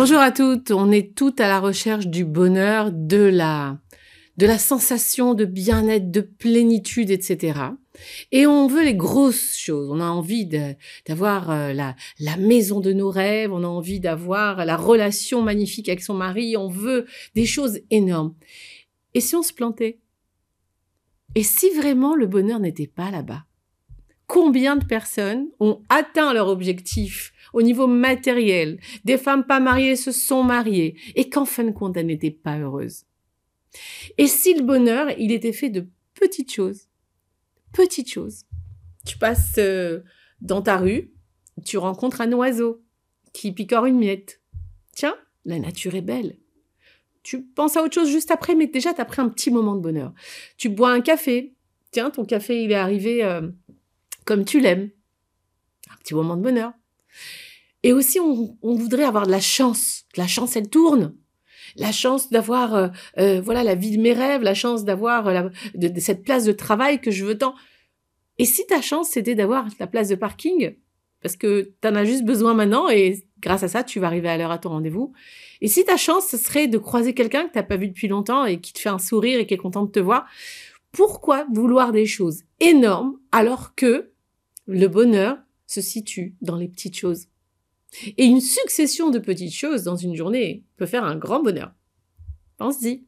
Bonjour à toutes, on est toutes à la recherche du bonheur, de la, de la sensation de bien-être, de plénitude, etc. Et on veut les grosses choses. On a envie d'avoir euh, la, la maison de nos rêves, on a envie d'avoir la relation magnifique avec son mari, on veut des choses énormes. Et si on se plantait? Et si vraiment le bonheur n'était pas là-bas? Combien de personnes ont atteint leur objectif au niveau matériel Des femmes pas mariées se sont mariées et qu'en fin de compte, elles n'étaient pas heureuses. Et si le bonheur, il était fait de petites choses Petites choses. Tu passes euh, dans ta rue, tu rencontres un oiseau qui picore une miette. Tiens, la nature est belle. Tu penses à autre chose juste après, mais déjà, tu as pris un petit moment de bonheur. Tu bois un café. Tiens, ton café, il est arrivé euh, comme tu l'aimes. Un petit moment de bonheur. Et aussi, on, voudrait avoir de la chance. La chance, elle tourne. La chance d'avoir, euh, euh, voilà, la vie de mes rêves, la chance d'avoir de, cette place de travail que je veux tant. Et si ta chance, c'était d'avoir la place de parking, parce que tu en as juste besoin maintenant et grâce à ça, tu vas arriver à l'heure à ton rendez-vous. Et si ta chance, ce serait de croiser quelqu'un que t'as pas vu depuis longtemps et qui te fait un sourire et qui est content de te voir, pourquoi vouloir des choses énormes alors que le bonheur se situe dans les petites choses Et une succession de petites choses dans une journée peut faire un grand bonheur. Pense-y.